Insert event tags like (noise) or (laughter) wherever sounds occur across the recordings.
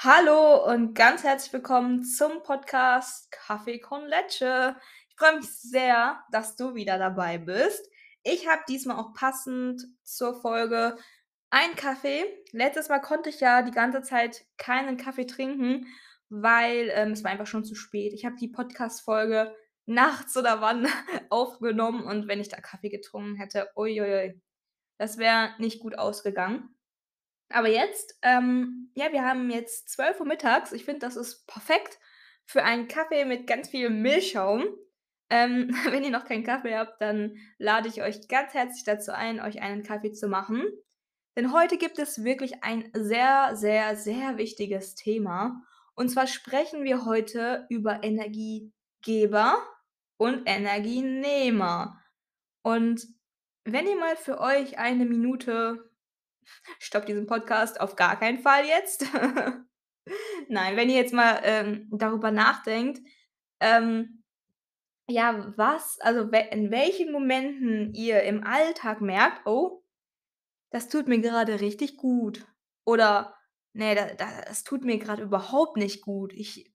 Hallo und ganz herzlich willkommen zum Podcast Kaffee con Leche. Ich freue mich sehr, dass du wieder dabei bist. Ich habe diesmal auch passend zur Folge einen Kaffee. Letztes Mal konnte ich ja die ganze Zeit keinen Kaffee trinken, weil ähm, es war einfach schon zu spät. Ich habe die Podcast-Folge nachts oder wann (laughs) aufgenommen und wenn ich da Kaffee getrunken hätte, uiuiui, das wäre nicht gut ausgegangen. Aber jetzt, ähm, ja, wir haben jetzt 12 Uhr mittags. Ich finde, das ist perfekt für einen Kaffee mit ganz viel Milchschaum. Ähm, (laughs) wenn ihr noch keinen Kaffee habt, dann lade ich euch ganz herzlich dazu ein, euch einen Kaffee zu machen. Denn heute gibt es wirklich ein sehr, sehr, sehr wichtiges Thema. Und zwar sprechen wir heute über Energiegeber und Energienehmer. Und wenn ihr mal für euch eine Minute Stopp diesen Podcast auf gar keinen Fall jetzt. (laughs) Nein, wenn ihr jetzt mal ähm, darüber nachdenkt, ähm, ja, was, also we in welchen Momenten ihr im Alltag merkt, oh, das tut mir gerade richtig gut. Oder, nee, da, das tut mir gerade überhaupt nicht gut. Ich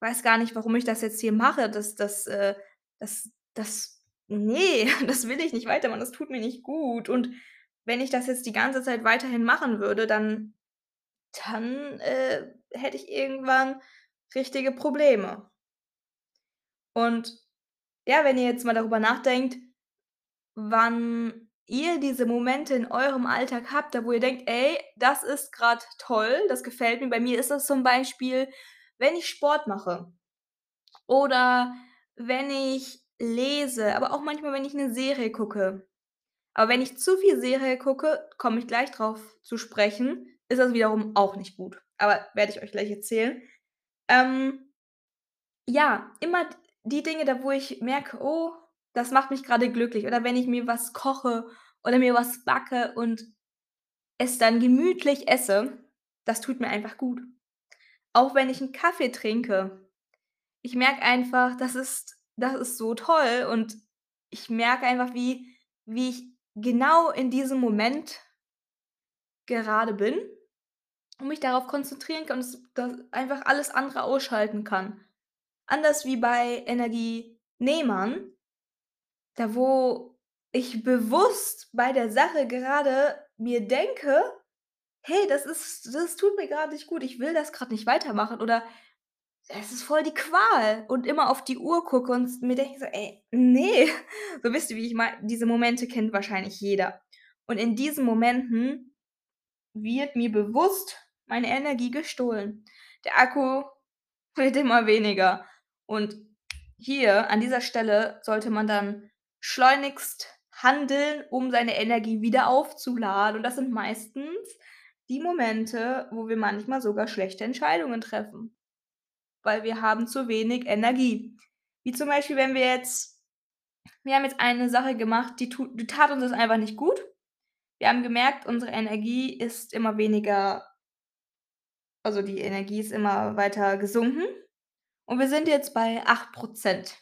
weiß gar nicht, warum ich das jetzt hier mache. Das, das, äh, das, das, nee, (laughs) das will ich nicht weitermachen. Das tut mir nicht gut. Und wenn ich das jetzt die ganze Zeit weiterhin machen würde, dann dann, äh, hätte ich irgendwann richtige Probleme. Und ja, wenn ihr jetzt mal darüber nachdenkt, wann ihr diese Momente in eurem Alltag habt, da wo ihr denkt: „Ey, das ist gerade toll, das gefällt mir.“ Bei mir ist das zum Beispiel, wenn ich Sport mache oder wenn ich lese, aber auch manchmal, wenn ich eine Serie gucke. Aber wenn ich zu viel Serie gucke, komme ich gleich drauf zu sprechen, ist das wiederum auch nicht gut. Aber werde ich euch gleich erzählen. Ähm, ja, immer die Dinge, da wo ich merke, oh, das macht mich gerade glücklich. Oder wenn ich mir was koche oder mir was backe und es dann gemütlich esse, das tut mir einfach gut. Auch wenn ich einen Kaffee trinke. Ich merke einfach, das ist das ist so toll und ich merke einfach, wie wie ich genau in diesem Moment gerade bin und mich darauf konzentrieren kann und einfach alles andere ausschalten kann. Anders wie bei Energienehmern, da wo ich bewusst bei der Sache gerade mir denke: „Hey, das ist das tut mir gerade nicht gut, ich will das gerade nicht weitermachen“ oder „Es ist voll die Qual“ und immer auf die Uhr gucke und mir denke so: „Ey, ne.“ (laughs) So wisst ihr, wie ich meine diese Momente kennt wahrscheinlich jeder. Und in diesen Momenten wird mir bewusst meine Energie gestohlen. Der Akku (laughs) wird immer weniger. Und hier an dieser Stelle sollte man dann schleunigst handeln, um seine Energie wieder aufzuladen. Und das sind meistens die Momente, wo wir manchmal sogar schlechte Entscheidungen treffen, weil wir haben zu wenig Energie. Wie zum Beispiel, wenn wir jetzt wir haben jetzt eine Sache gemacht, die tut die tat uns jetzt einfach nicht gut. Wir haben gemerkt, unsere Energie ist immer weniger also, die Energie ist immer weiter gesunken und wir sind jetzt bei 8%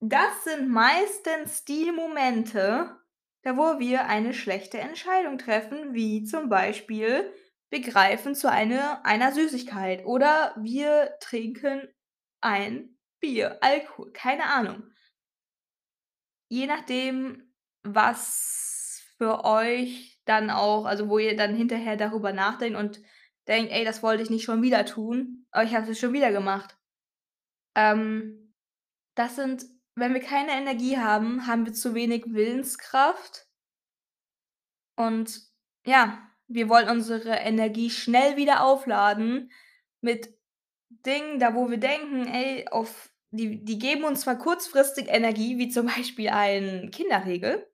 Das sind meistens die Momente, da wo wir eine schlechte Entscheidung treffen, wie zum Beispiel, wir greifen zu eine einer Süßigkeit oder wir trinken ein Bier, Alkohol, keine Ahnung. Je nachdem, was für euch dann auch also, wo ihr dann hinterher darüber nachdenkt und denkt: „Ey, das wollte ich nicht schon wieder tun, aber ich habe es schon wieder gemacht.“ Ähm, das sind wenn wir keine Energie haben, haben wir zu wenig Willenskraft und ja, wir wollen unsere Energie schnell wieder aufladen mit Dingen, da wo wir denken: „Ey, auf die die geben uns zwar kurzfristig Energie, wie zum Beispiel ein Kinderriegel,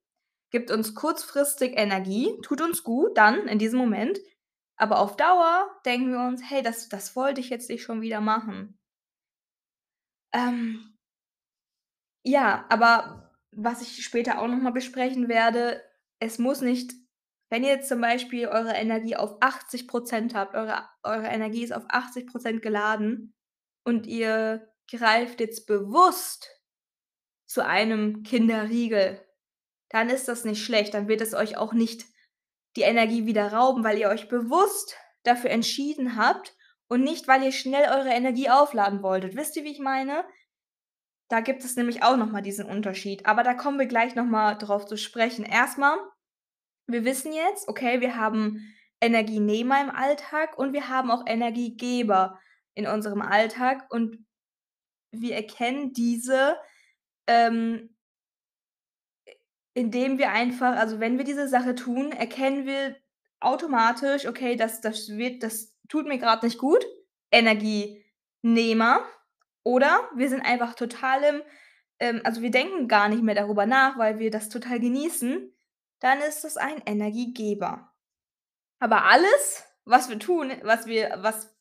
gibt uns kurzfristig Energie, tut uns gut dann in diesem Moment, aber auf Dauer denken wir uns: „Hey, das das wollte ich jetzt nicht schon wieder machen.“ Ähm, ja, aber was ich später auch noch mal besprechen werde, es muss nicht wenn ihr zum Beispiel eure Energie auf 80% habt, eure eure Energie ist auf 80% geladen und ihr greift jetzt bewusst zu einem Kinderriegel, dann ist das nicht schlecht. Dann wird es euch auch nicht die Energie wieder rauben, weil ihr euch bewusst dafür entschieden habt und nicht, weil ihr schnell eure Energie aufladen wolltet. Wisst ihr, wie ich meine? Da gibt es nämlich auch noch mal diesen Unterschied, aber da kommen wir gleich noch mal drauf zu sprechen. Erst mal, wir wissen jetzt, okay, wir haben Energienehmer im Alltag und wir haben auch Energiegeber in unserem Alltag und wir erkennen diese, ähm indem wir einfach also, wenn wir diese Sache tun, erkennen wir automatisch: „Okay, das das wird das tut mir grad nicht gut“, Energienehmer. Oder wir sind einfach total im ähm, also, wir denken gar nicht mehr darüber nach, weil wir das total genießen, dann ist das ein Energiegeber. Aber alles, was wir tun, was wir was,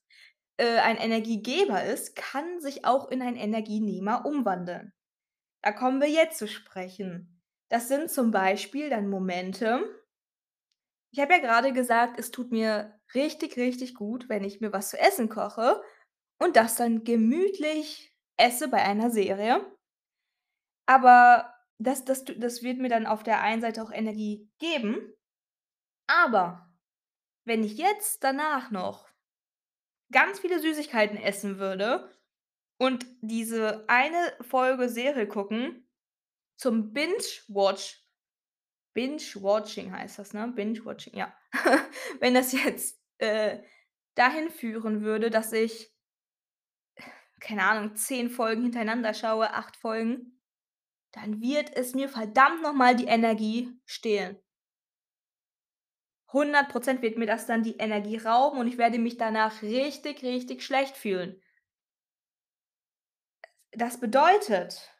äh, ein Energiegeber ist, kann sich auch in einen Energienehmer umwandeln. Da kommen wir jetzt zu sprechen. Das sind zum Beispiel dann Momente ich habe ja grade gesagt, es tut mir richtig, richtig gut, wenn ich mir was zu essen koche und das dann gemütlich esse bei einer Serie. Aber das das das wird mir dann auf der einen Seite auch Energie geben. Aber wenn ich jetzt danach noch ganz viele Süßigkeiten essen würde und diese eine Folge Serie gucken zum Binge-Watch Binge-Watching heißt das, ne? Binge-Watching, ja. (laughs) Wenn das jetzt, äh, dahin führen würde, dass ich keine Ahnung, 10 Folgen hintereinander schaue, 8 Folgen, dann wird es mir verdammt noch mal die Energie stehlen. 100 % wird mir das dann die Energie rauben und ich werde mich danach richtig, richtig schlecht fühlen. Das bedeutet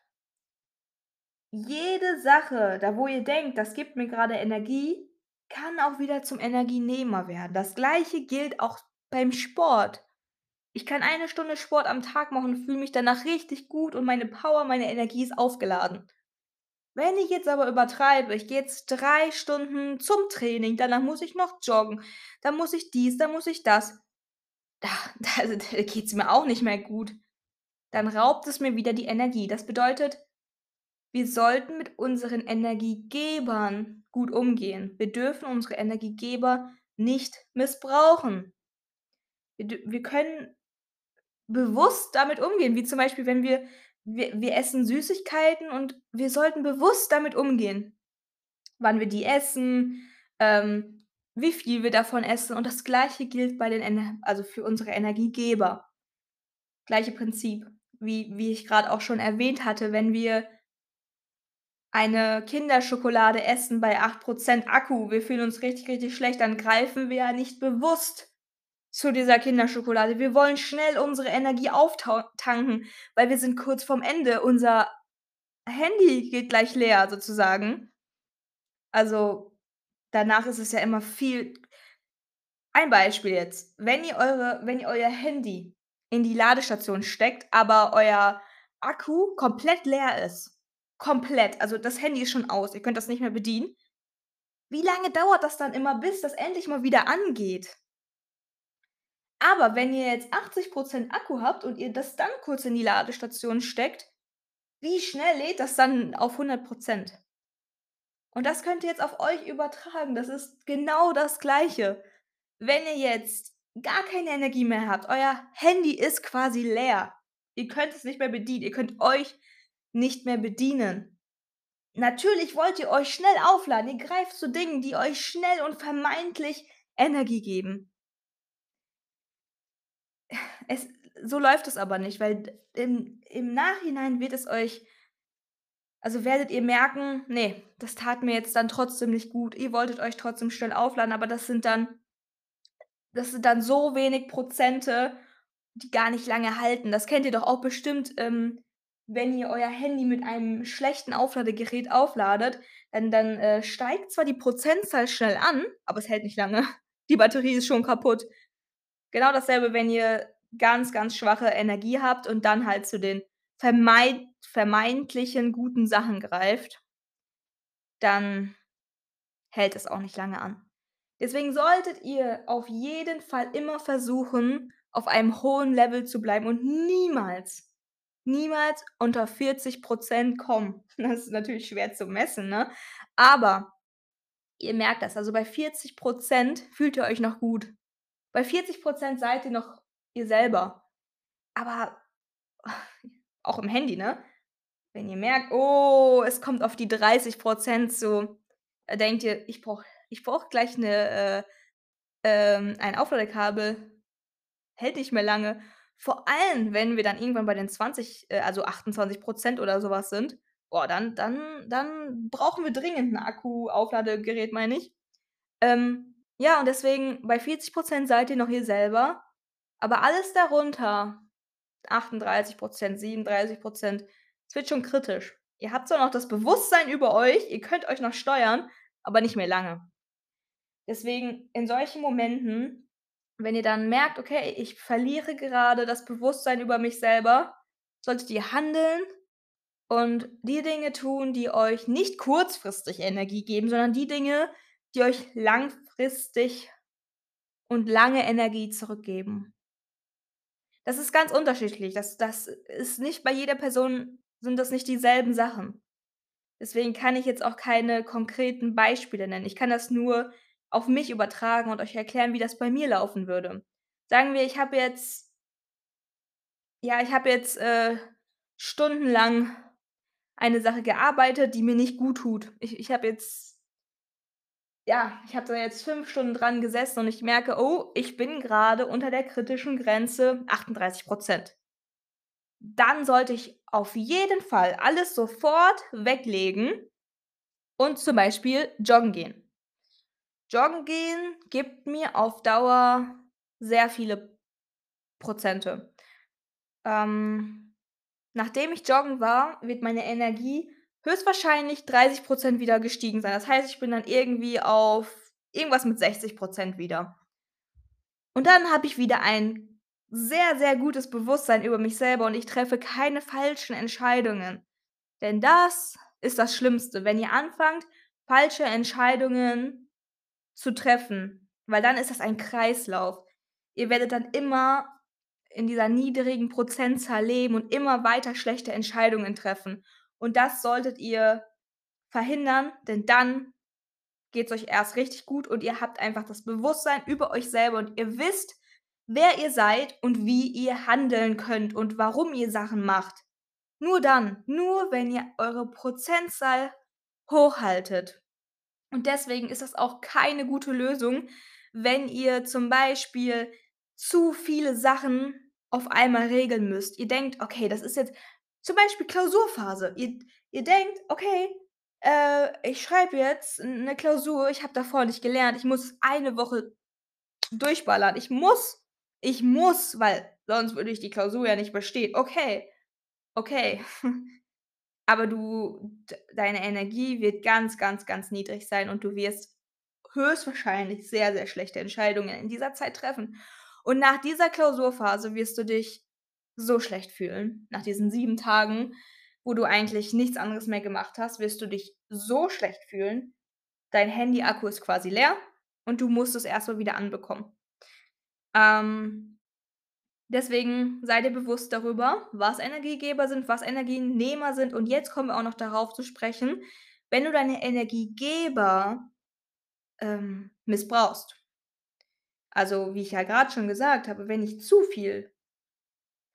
jede Sache, da wo ihr denkt, das gibt mir grade Energie, kann auch wieder zum Energienehmer werden. Das Gleiche gilt auch beim Sport. Ich kann eine Stunde Sport am Tag machen und fühle mich danach richtig gut und meine Power, meine Energie ist aufgeladen. Wenn ich jetzt aber übertreibe, ich gehe jetzt 3 Stunden zum Training, danach muss ich noch joggen, dann muss ich dies, dann muss ich das. Da (laughs) da da geht's mir auch nicht mehr gut. Dann raubt es mir wieder die Energie. Das bedeutet, wir sollten mit unseren Energiegebern gut umgehen. Wir dürfen unsere Energiegeber nicht missbrauchen. Wir wir können bewusst damit umgehen, wie zum Beispiel, wenn wir wir wir essen Süßigkeiten und wir sollten bewusst damit umgehen, wann wir die essen, ähm, wie viel wir davon essen und das Gleiche gilt bei den Ener also, für unsere Energiegeber. Gleiche Prinzip, wie wie ich grad auch schon erwähnt hatte, wenn wir eine Kinderschokolade essen bei 8 % Akku, wir fühlen uns richtig, richtig schlecht, dann greifen wir ja nicht bewusst zu dieser Kinderschokolade. Wir wollen schnell unsere Energie auftau tanken, weil wir sind kurz vorm Ende. Unser Handy geht gleich leer sozusagen. Also, danach ist es ja immer viel ein Beispiel jetzt. Wenn ihr eure wenn ihr euer Handy in die Ladestation steckt, aber euer Akku komplett leer ist komplett, also, das Handy ist schon aus, ihr könnt das nicht mehr bedienen. Wie lange dauert das dann immer, bis das endlich mal wieder angeht? Aber wenn ihr jetzt 80 % Akku habt und ihr das dann kurz in die Ladestation steckt, wie schnell lädt das dann auf 100 %? Und das könnt ihr jetzt auf euch übertragen. Das ist genau das Gleiche. Wenn ihr jetzt gar keine Energie mehr habt, euer Handy ist quasi leer. Ihr könnt es nicht mehr bedienen. Ihr könnt euch nicht mehr bedienen. Natürlich wollt ihr euch schnell aufladen. Ihr greift zu Dingen, die euch schnell und vermeintlich Energie geben. Es so läuft es aber nicht, weil im im Nachhinein wird es euch also, werdet ihr merken: „Ne, das tat mir jetzt dann trotzdem nicht gut.“ Ihr wolltet euch trotzdem schnell aufladen, aber das sind dann das sind dann so wenig Prozente, die gar nicht lange halten. Das kennt ihr doch auch bestimmt, ähm, wenn ihr euer Handy mit einem schlechten Aufladegerät aufladet, dann dann, äh, steigt zwar die Prozentzahl schnell an, aber es hält nicht lange. Die Batterie ist schon kaputt. Genau dasselbe, wenn ihr ganz, ganz schwache Energie habt und dann halt zu den vermeid vermeintlichen guten Sachen greift dann hält es auch nicht lange an. Deswegen solltet ihr auf jeden Fall immer versuchen, auf einem hohen Level zu bleiben und niemals, niemals unter 40 % kommen. (laughs) Das ist natürlich schwer zu messen, ne? Aber ihr merkt das, also bei 40 % fühlt ihr euch noch gut. Bei 40% seid ihr noch ihr selber. Aber (laughs) auch im Handy, ne? Wenn ihr merkt: „Oh, es kommt auf die 30 zu“, da denkt ihr: „Ich brauche ich brauche gleich 'ne äh, ähm, ein Aufladekabel.“ Hält nicht mehr lange. Vor allem, wenn wir dann irgendwann bei den 20, äh, also 28% oder so was sind, boah, dann dann dann brauchen wir dringend 'n Akku-Aufladegerät, meine ich. Ähm, ja, und deswegen bei 40% seid ihr noch ihr selber, aber alles darunter, 38% 37% es wird schon kritisch. Ihr habt zwar noch das Bewusstsein über euch, ihr könnt euch noch steuern, aber nicht mehr lange. Deswegen in solchen Momenten, wenn ihr dann merkt: „Okay, ich verliere gerade das Bewusstsein über mich selber“, solltet ihr handeln und die Dinge tun, die euch nicht kurzfristig Energie geben, sondern die Dinge, die euch langfristig und lange Energie zurückgeben. Das ist ganz unterschiedlich. Das das ist nicht bei jeder Person sind das nicht dieselben Sachen. Deswegen kann ich jetzt auch keine konkreten Beispiele nennen. Ich kann das nur auf mich übertragen und euch erklären, wie das bei mir laufen würde. Sagen wir, ich habe jetzt ja, ich habe jetzt, äh, stundenlang eine Sache gearbeitet, die mir nicht guttut. Ich ich habe jetzt ja, ich habe da jetzt 5 Stunden dran gesessen und ich merke: „Oh, ich bin grade unter der kritischen Grenze 38% Dann sollte ich auf jeden Fall alles sofort weglegen und zum Beispiel joggen gehen. Joggen gehen gibt mir auf Dauer sehr viele Prozente. Ähm, nachdem ich joggen war, wird meine Energie höchstwahrscheinlich 30% wieder gestiegen sein. Das heißt, ich bin dann irgendwie auf irgendwas mit 60% wieder. Und dann habe ich wieder ein sehr, sehr gutes Bewusstsein über mich selber und ich treffe keine falschen Entscheidungen. Denn das ist das Schlimmste, wenn ihr anfangt, falsche Entscheidungen zu treffen, weil dann ist das ein Kreislauf. Ihr werdet dann immer in dieser niedrigen Prozentzahl leben und immer weiter schlechte Entscheidungen treffen. Und das solltet ihr verhindern, denn dann geht's euch erst richtig gut und ihr habt einfach das Bewusstsein über euch selber und ihr wisst, wer ihr seid und wie ihr handeln könnt und warum ihr Sachen macht. Nur dann, nur wenn ihr eure Prozentzahl hochhaltet. Und deswegen ist das auch keine gute Lösung, wenn ihr zum Beispiel zu viele Sachen auf einmal regeln müsst. Ihr denkt: „Okay, das ist jetzt“ zum Beispiel Klausurphase. Ihr ihr denkt: „Okay, äh, ich schreibe jetzt 'ne Klausur, ich habe davor nicht gelernt. Ich muss eine Woche durchballern. Ich muss ich muss, weil sonst würde ich die Klausur ja nicht bestehen.“ Okay, okay. (laughs) Aber du deine Energie wird ganz, ganz, ganz niedrig sein und du wirst höchstwahrscheinlich sehr, sehr schlechte Entscheidungen in dieser Zeit treffen. Und nach dieser Klausurphase wirst du dich so schlecht fühlen. Nach diesen 7 Tagen, wo du eigentlich nichts anderes mehr gemacht hast, wirst du dich so schlecht fühlen. Dein Handy-Akku ist quasi leer und du musst es erst mal wieder anbekommen. Ähm Deswegen sei dir bewusst darüber, was Energiegeber sind, was Energienehmer sind und jetzt kommen wir auch noch darauf zu sprechen, wenn du deine Energiegeber, ähm, missbrauchst. Also, wie ich ja grad schon gesagt habe, wenn ich zu viel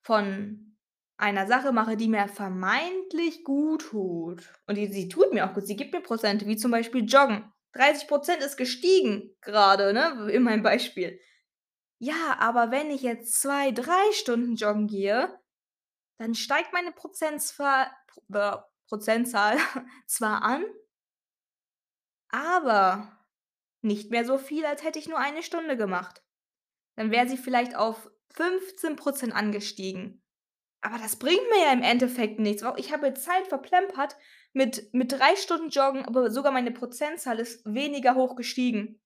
von einer Sache mache, die mir vermeintlich gut tut und die sie tut mir auch gut, sie gibt mir Prozente, wie zum Beispiel Joggen. 30% ist gestiegen grade, ne, in meinem Beispiel. Ja, aber wenn ich jetzt 2, 3 Stunden joggen gehe, dann steigt meine Prozentsfa äh, Prozentzahl (laughs) zwar an aber nicht mehr so viel, als hätte ich nur eine Stunde gemacht. Dann wäre sie vielleicht auf 15% angestiegen. Aber das bringt mir ja im Endeffekt nichts. ich habe Zeit verplempert mit mit 3 Stunden Joggen, aber sogar meine Prozentzahl ist weniger hoch gestiegen.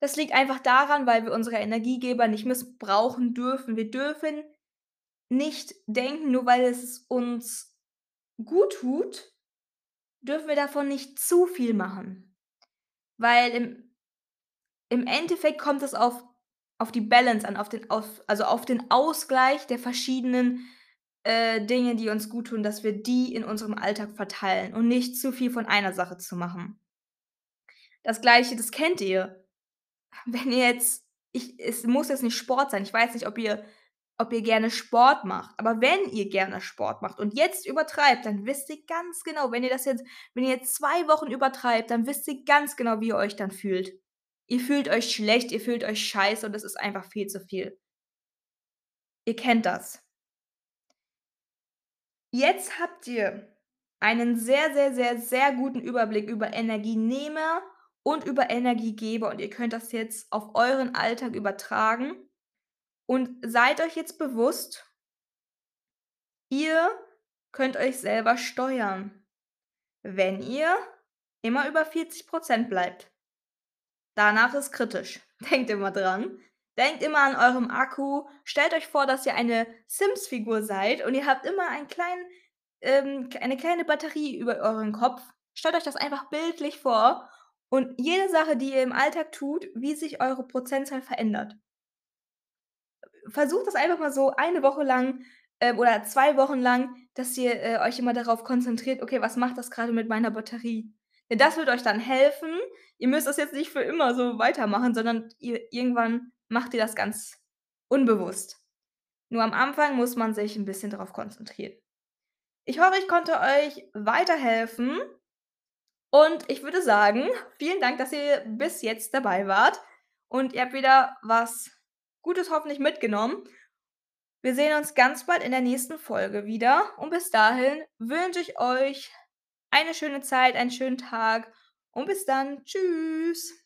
Das liegt einfach daran, weil wir unsere Energiegeber nicht missbrauchen dürfen. Wir dürfen nicht denken, nur weil es uns gut tut, dürfen wir davon nicht zu viel machen. Weil im im Endeffekt kommt es auf auf die Balance an, auf den auf also auf den Ausgleich der verschiedenen, äh, Dinge, die uns guttun, dass wir die in unserem Alltag verteilen und nicht zu viel von einer Sache zu machen. Das Gleiche, das kennt ihr wenn ihr jetzt ich es muss jetzt nicht Sport sein. Ich weiß nicht, ob ihr ob ihr gerne Sport macht, aber wenn ihr gerne Sport macht und jetzt übertreibt, dann wisst ihr ganz genau, wenn ihr das jetzt wenn ihr jetzt 2 Wochen übertreibt, dann wisst ihr ganz genau, wie ihr euch dann fühlt. Ihr fühlt euch schlecht, ihr fühlt euch scheiße und das ist einfach viel zu viel. Ihr kennt das. Jetzt habt ihr einen sehr, sehr, sehr, sehr guten Überblick über Energienehmer und über Energiegeber und ihr könnt das jetzt auf euren Alltag übertragen und seid euch jetzt bewusst ihr könnt euch selber steuern, wenn ihr immer über 40% bleibt. Danach ist kritisch. (laughs) Denkt immer dran. Denkt immer an eurem Akku. Stellt euch vor, dass ihr eine Sims-Figur seid und ihr habt immer einen kleinen, ähm, eine kleine Batterie über euren Kopf. Stellt euch das einfach bildlich vor und jede Sache, die ihr im Alltag tut, wie sich eure Prozentzahl verändert. Versucht das einfach mal so eine Woche lang, ähm, oder 2 Wochen lang, dass ihr, äh, euch immer darauf konzentriert: „Okay, was macht das grade mit meiner Batterie?“ Denn das wird euch dann helfen. Ihr müsst das jetzt nicht für immer so weitermachen, sondern ihr irgendwann macht ihr das ganz unbewusst. Nur am Anfang muss man sich 'n bisschen drauf konzentrieren. Ich hoffe, ich konnte euch weiterhelfen und ich würde sagen, vielen Dank, dass ihr bis jetzt dabei wart und ihr habt wieder was Gutes hoffentlich mitgenommen. Wir sehen uns ganz bald in der nächsten Folge wieder und bis dahin wünsche ich euch eine schöne Zeit, einen schönen Tag und bis dann. Tschüss.